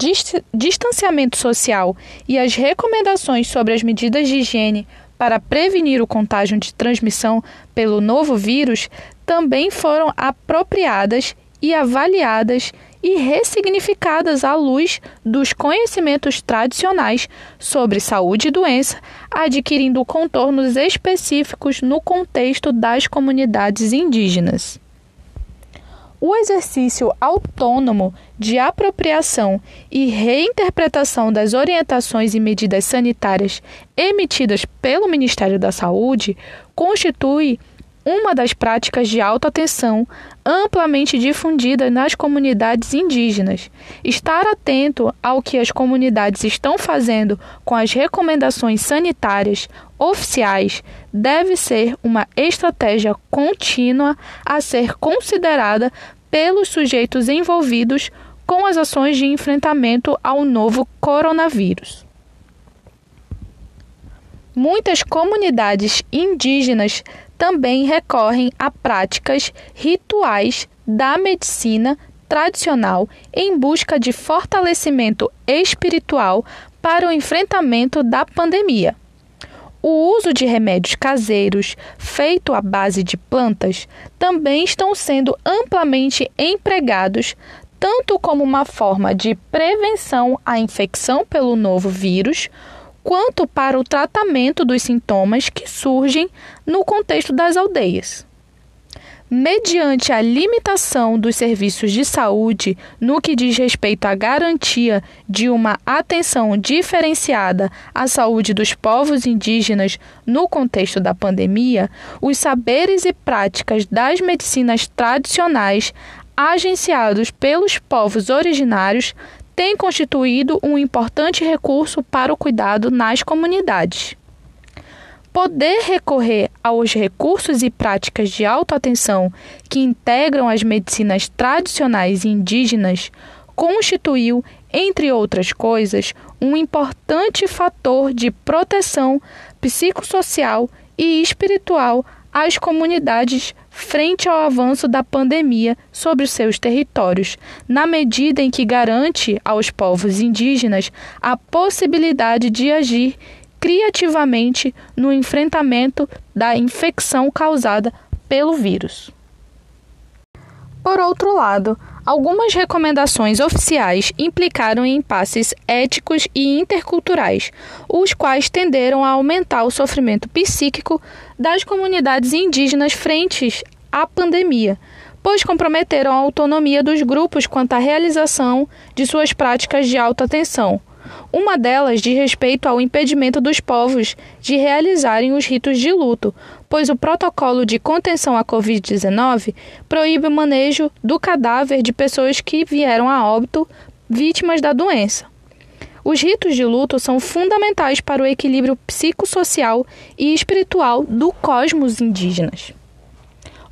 distanciamento social e as recomendações sobre as medidas de higiene para prevenir o contágio de transmissão pelo novo vírus também foram apropriadas e avaliadas e ressignificadas à luz dos conhecimentos tradicionais sobre saúde e doença, adquirindo contornos específicos no contexto das comunidades indígenas. O exercício autônomo de apropriação e reinterpretação das orientações e medidas sanitárias emitidas pelo Ministério da Saúde constitui uma das práticas de alta tensão amplamente difundida nas comunidades indígenas. Estar atento ao que as comunidades estão fazendo com as recomendações sanitárias oficiais deve ser uma estratégia contínua a ser considerada pelos sujeitos envolvidos com as ações de enfrentamento ao novo coronavírus. Muitas comunidades indígenas também recorrem a práticas rituais da medicina tradicional em busca de fortalecimento espiritual para o enfrentamento da pandemia. O uso de remédios caseiros, feito à base de plantas, também estão sendo amplamente empregados tanto como uma forma de prevenção à infecção pelo novo vírus, quanto para o tratamento dos sintomas que surgem no contexto das aldeias. Mediante a limitação dos serviços de saúde no que diz respeito à garantia de uma atenção diferenciada à saúde dos povos indígenas no contexto da pandemia, os saberes e práticas das medicinas tradicionais agenciados pelos povos originários tem constituído um importante recurso para o cuidado nas comunidades. Poder recorrer aos recursos e práticas de autoatenção que integram as medicinas tradicionais indígenas constituiu, entre outras coisas, um importante fator de proteção psicossocial e espiritual às comunidades frente ao avanço da pandemia sobre os seus territórios, na medida em que garante aos povos indígenas a possibilidade de agir criativamente no enfrentamento da infecção causada pelo vírus. Por outro lado, algumas recomendações oficiais implicaram em impasses éticos e interculturais, os quais tenderam a aumentar o sofrimento psíquico das comunidades indígenas frente à pandemia, pois comprometeram a autonomia dos grupos quanto à realização de suas práticas de alta tensão. Uma delas diz respeito ao impedimento dos povos de realizarem os ritos de luto, pois o protocolo de contenção à Covid-19 proíbe o manejo do cadáver de pessoas que vieram a óbito vítimas da doença. Os ritos de luto são fundamentais para o equilíbrio psicossocial e espiritual do cosmos indígenas.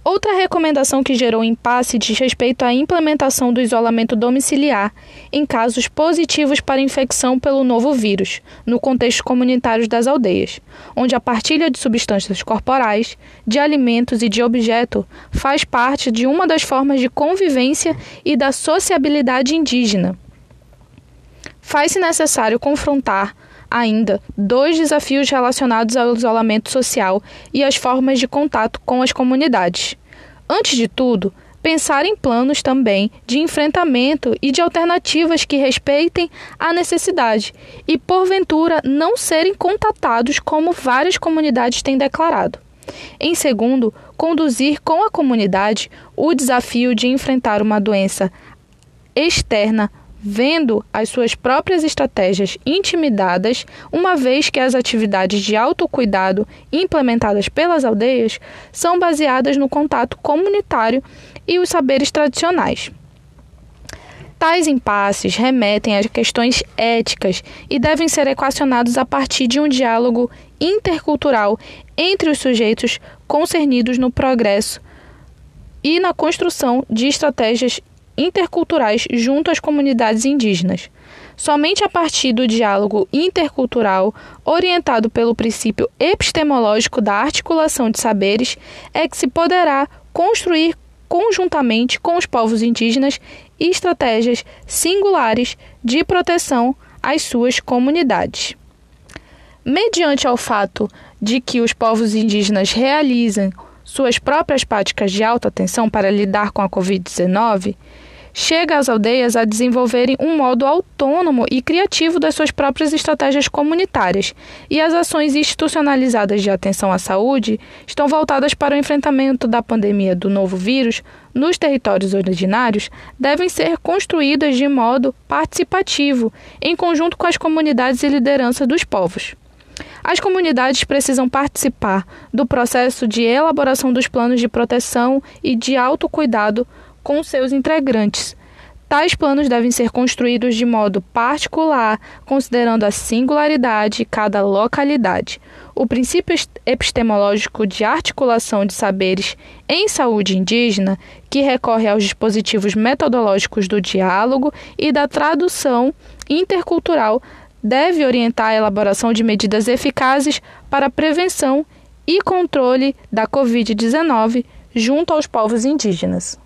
Outra recomendação que gerou impasse diz respeito à implementação do isolamento domiciliar em casos positivos para infecção pelo novo vírus, no contexto comunitário das aldeias, onde a partilha de substâncias corporais, de alimentos e de objeto faz parte de uma das formas de convivência e da sociabilidade indígena. Faz-se necessário confrontar ainda dois desafios relacionados ao isolamento social e às formas de contato com as comunidades. Antes de tudo, pensar em planos também de enfrentamento e de alternativas que respeitem a necessidade e, porventura, não serem contatados como várias comunidades têm declarado. Em segundo, conduzir com a comunidade o desafio de enfrentar uma doença externa vendo as suas próprias estratégias intimidadas, uma vez que as atividades de autocuidado implementadas pelas aldeias são baseadas no contato comunitário e os saberes tradicionais. Tais impasses remetem a questões éticas e devem ser equacionados a partir de um diálogo intercultural entre os sujeitos concernidos no progresso e na construção de estratégias interculturais junto às comunidades indígenas. Somente a partir do diálogo intercultural, orientado pelo princípio epistemológico da articulação de saberes, é que se poderá construir conjuntamente com os povos indígenas estratégias singulares de proteção às suas comunidades. Mediante ao fato de que os povos indígenas realizam suas próprias práticas de alta atenção para lidar com a Covid-19, chega às aldeias a desenvolverem um modo autônomo e criativo das suas próprias estratégias comunitárias, e as ações institucionalizadas de atenção à saúde estão voltadas para o enfrentamento da pandemia do novo vírus nos territórios originários devem ser construídas de modo participativo, em conjunto com as comunidades e liderança dos povos. As comunidades precisam participar do processo de elaboração dos planos de proteção e de autocuidado com seus integrantes. Tais planos devem ser construídos de modo particular, considerando a singularidade de cada localidade. O princípio epistemológico de articulação de saberes em saúde indígena, que recorre aos dispositivos metodológicos do diálogo e da tradução intercultural, deve orientar a elaboração de medidas eficazes para a prevenção e controle da Covid-19 junto aos povos indígenas.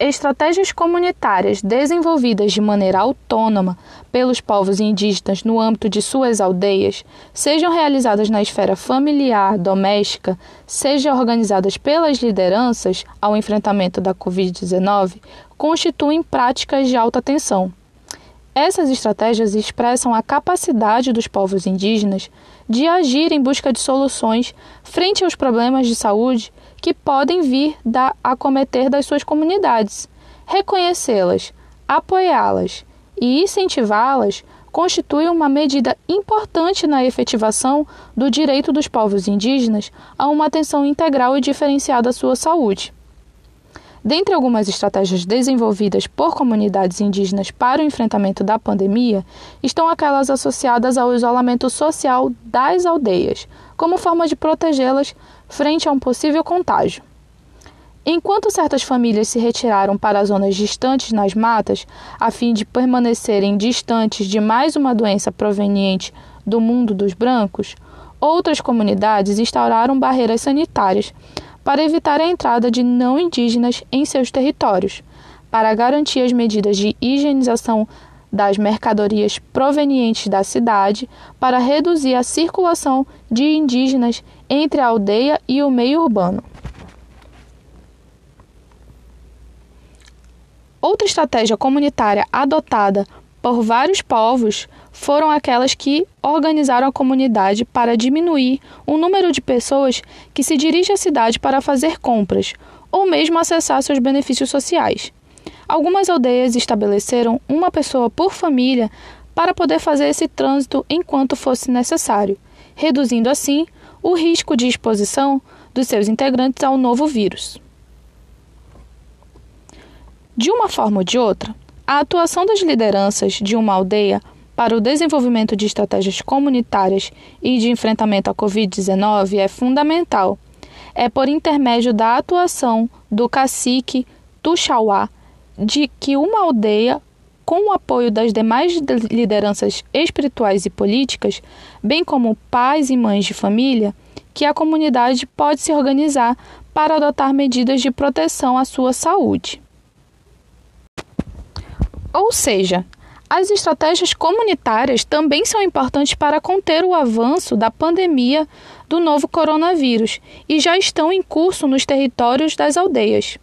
Estratégias comunitárias desenvolvidas de maneira autônoma pelos povos indígenas no âmbito de suas aldeias, sejam realizadas na esfera familiar, doméstica, sejam organizadas pelas lideranças ao enfrentamento da Covid-19, constituem práticas de alta tensão. Essas estratégias expressam a capacidade dos povos indígenas de agir em busca de soluções frente aos problemas de saúde que podem vir da acometer das suas comunidades. Reconhecê-las, apoiá-las e incentivá-las constitui uma medida importante na efetivação do direito dos povos indígenas a uma atenção integral e diferenciada à sua saúde. Dentre algumas estratégias desenvolvidas por comunidades indígenas para o enfrentamento da pandemia estão aquelas associadas ao isolamento social das aldeias, como forma de protegê-las frente a um possível contágio. Enquanto certas famílias se retiraram para zonas distantes nas matas, a fim de permanecerem distantes de mais uma doença proveniente do mundo dos brancos, outras comunidades instauraram barreiras sanitárias para evitar a entrada de não indígenas em seus territórios, para garantir as medidas de higienização das mercadorias provenientes da cidade para reduzir a circulação de indígenas entre a aldeia e o meio urbano. Outra estratégia comunitária adotada por vários povos foram aquelas que organizaram a comunidade para diminuir o número de pessoas que se dirigem à cidade para fazer compras ou mesmo acessar seus benefícios sociais. Algumas aldeias estabeleceram uma pessoa por família para poder fazer esse trânsito enquanto fosse necessário, reduzindo assim o risco de exposição dos seus integrantes ao novo vírus. De uma forma ou de outra, a atuação das lideranças de uma aldeia para o desenvolvimento de estratégias comunitárias e de enfrentamento à Covid-19 é fundamental é por intermédio da atuação do cacique Tuxauá de que uma aldeia, com o apoio das demais lideranças espirituais e políticas, bem como pais e mães de família, que a comunidade pode se organizar para adotar medidas de proteção à sua saúde. Ou seja, as estratégias comunitárias também são importantes para conter o avanço da pandemia do novo coronavírus e já estão em curso nos territórios das aldeias.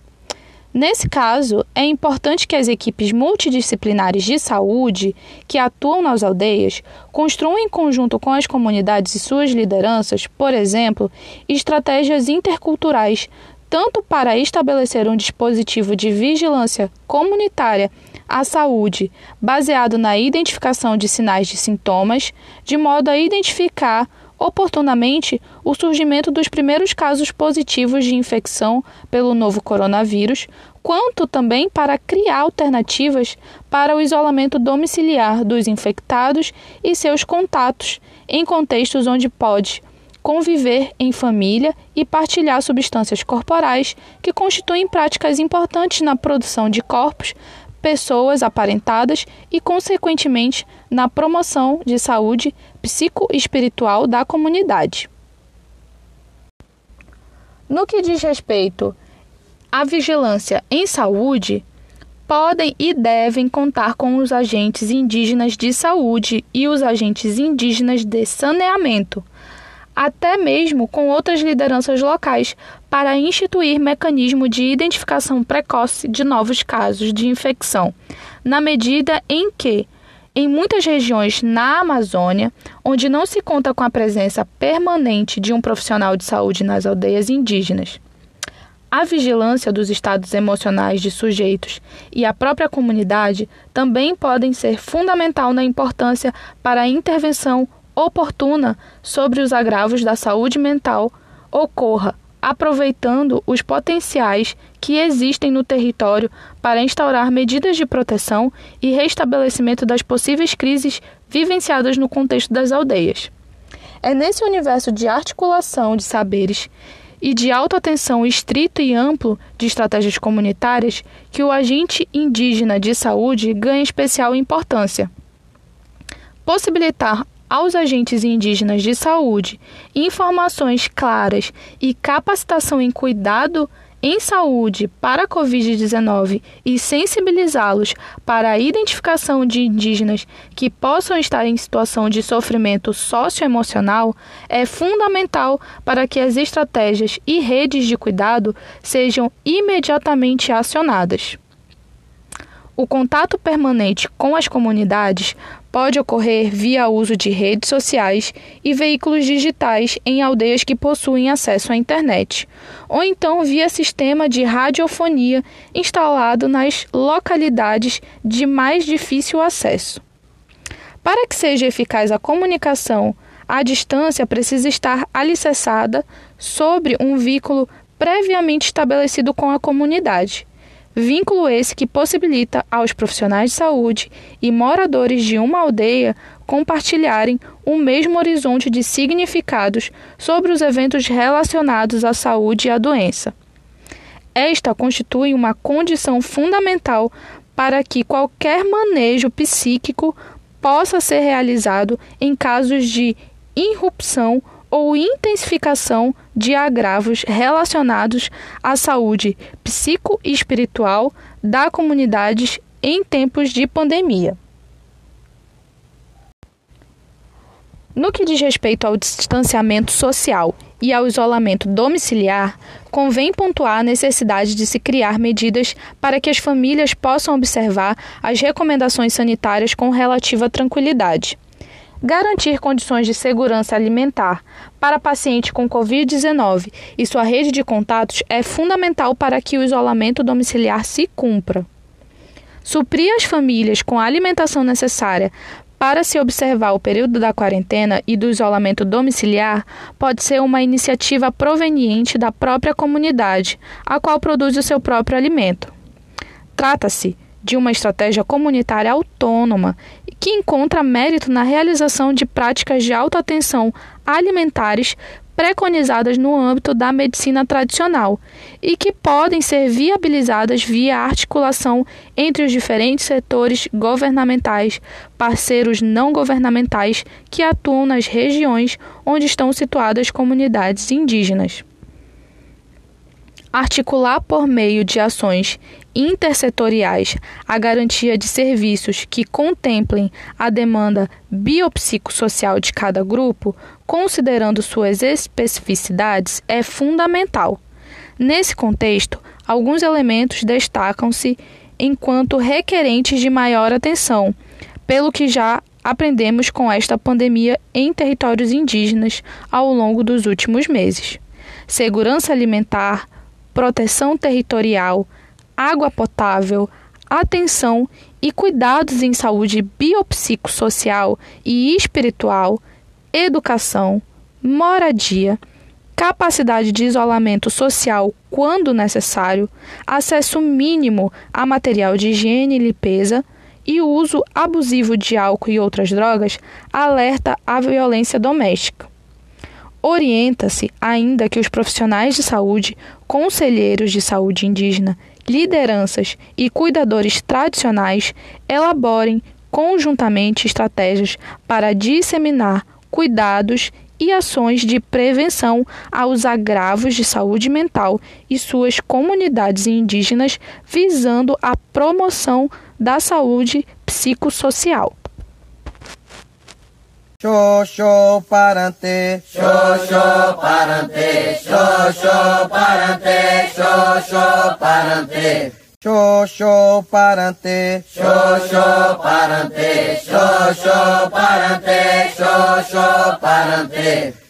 Nesse caso, é importante que as equipes multidisciplinares de saúde que atuam nas aldeias construam em conjunto com as comunidades e suas lideranças, por exemplo, estratégias interculturais, tanto para estabelecer um dispositivo de vigilância comunitária à saúde, baseado na identificação de sinais de sintomas, de modo a identificar oportunamente o surgimento dos primeiros casos positivos de infecção pelo novo coronavírus, quanto também para criar alternativas para o isolamento domiciliar dos infectados e seus contatos em contextos onde pode conviver em família e partilhar substâncias corporais que constituem práticas importantes na produção de corpos pessoas aparentadas e, consequentemente, na promoção de saúde psicoespiritual da comunidade. No que diz respeito à vigilância em saúde, podem e devem contar com os agentes indígenas de saúde e os agentes indígenas de saneamento até mesmo com outras lideranças locais, para instituir mecanismo de identificação precoce de novos casos de infecção, na medida em que, em muitas regiões na Amazônia, onde não se conta com a presença permanente de um profissional de saúde nas aldeias indígenas, a vigilância dos estados emocionais de sujeitos e a própria comunidade também podem ser fundamental na importância para a intervenção oportuna sobre os agravos da saúde mental ocorra, aproveitando os potenciais que existem no território para instaurar medidas de proteção e restabelecimento das possíveis crises vivenciadas no contexto das aldeias. É nesse universo de articulação de saberes e de autoatenção estrito e amplo de estratégias comunitárias que o agente indígena de saúde ganha especial importância. Possibilitar aos agentes indígenas de saúde informações claras e capacitação em cuidado em saúde para a Covid-19 e sensibilizá-los para a identificação de indígenas que possam estar em situação de sofrimento socioemocional é fundamental para que as estratégias e redes de cuidado sejam imediatamente acionadas. O contato permanente com as comunidades pode ocorrer via uso de redes sociais e veículos digitais em aldeias que possuem acesso à internet, ou então via sistema de radiofonia instalado nas localidades de mais difícil acesso. Para que seja eficaz a comunicação, a distância precisa estar alicerçada sobre um vínculo previamente estabelecido com a comunidade Vínculo esse que possibilita aos profissionais de saúde e moradores de uma aldeia compartilharem o mesmo horizonte de significados sobre os eventos relacionados à saúde e à doença. Esta constitui uma condição fundamental para que qualquer manejo psíquico possa ser realizado em casos de irrupção ou intensificação de agravos relacionados à saúde psicoespiritual da comunidade em tempos de pandemia. No que diz respeito ao distanciamento social e ao isolamento domiciliar, convém pontuar a necessidade de se criar medidas para que as famílias possam observar as recomendações sanitárias com relativa tranquilidade. Garantir condições de segurança alimentar para paciente com Covid-19 e sua rede de contatos é fundamental para que o isolamento domiciliar se cumpra. Suprir as famílias com a alimentação necessária para se observar o período da quarentena e do isolamento domiciliar pode ser uma iniciativa proveniente da própria comunidade, a qual produz o seu próprio alimento. Trata-se de uma estratégia comunitária autônoma que encontra mérito na realização de práticas de autoatenção alimentares preconizadas no âmbito da medicina tradicional e que podem ser viabilizadas via articulação entre os diferentes setores governamentais, parceiros não governamentais que atuam nas regiões onde estão situadas comunidades indígenas articular por meio de ações intersetoriais a garantia de serviços que contemplem a demanda biopsicossocial de cada grupo, considerando suas especificidades, é fundamental. Nesse contexto, alguns elementos destacam-se enquanto requerentes de maior atenção, pelo que já aprendemos com esta pandemia em territórios indígenas ao longo dos últimos meses. Segurança alimentar, proteção territorial, água potável, atenção e cuidados em saúde biopsicossocial e espiritual, educação, moradia, capacidade de isolamento social quando necessário, acesso mínimo a material de higiene e limpeza e uso abusivo de álcool e outras drogas alerta à violência doméstica. Orienta-se ainda que os profissionais de saúde, conselheiros de saúde indígena, lideranças e cuidadores tradicionais elaborem conjuntamente estratégias para disseminar cuidados e ações de prevenção aos agravos de saúde mental e suas comunidades indígenas, visando a promoção da saúde psicossocial. Xoxó parante, xoxó parante, xoxó parante, xoxó parante. Xoxó parante, xoxó parante, xoxó parante, xoxó parante.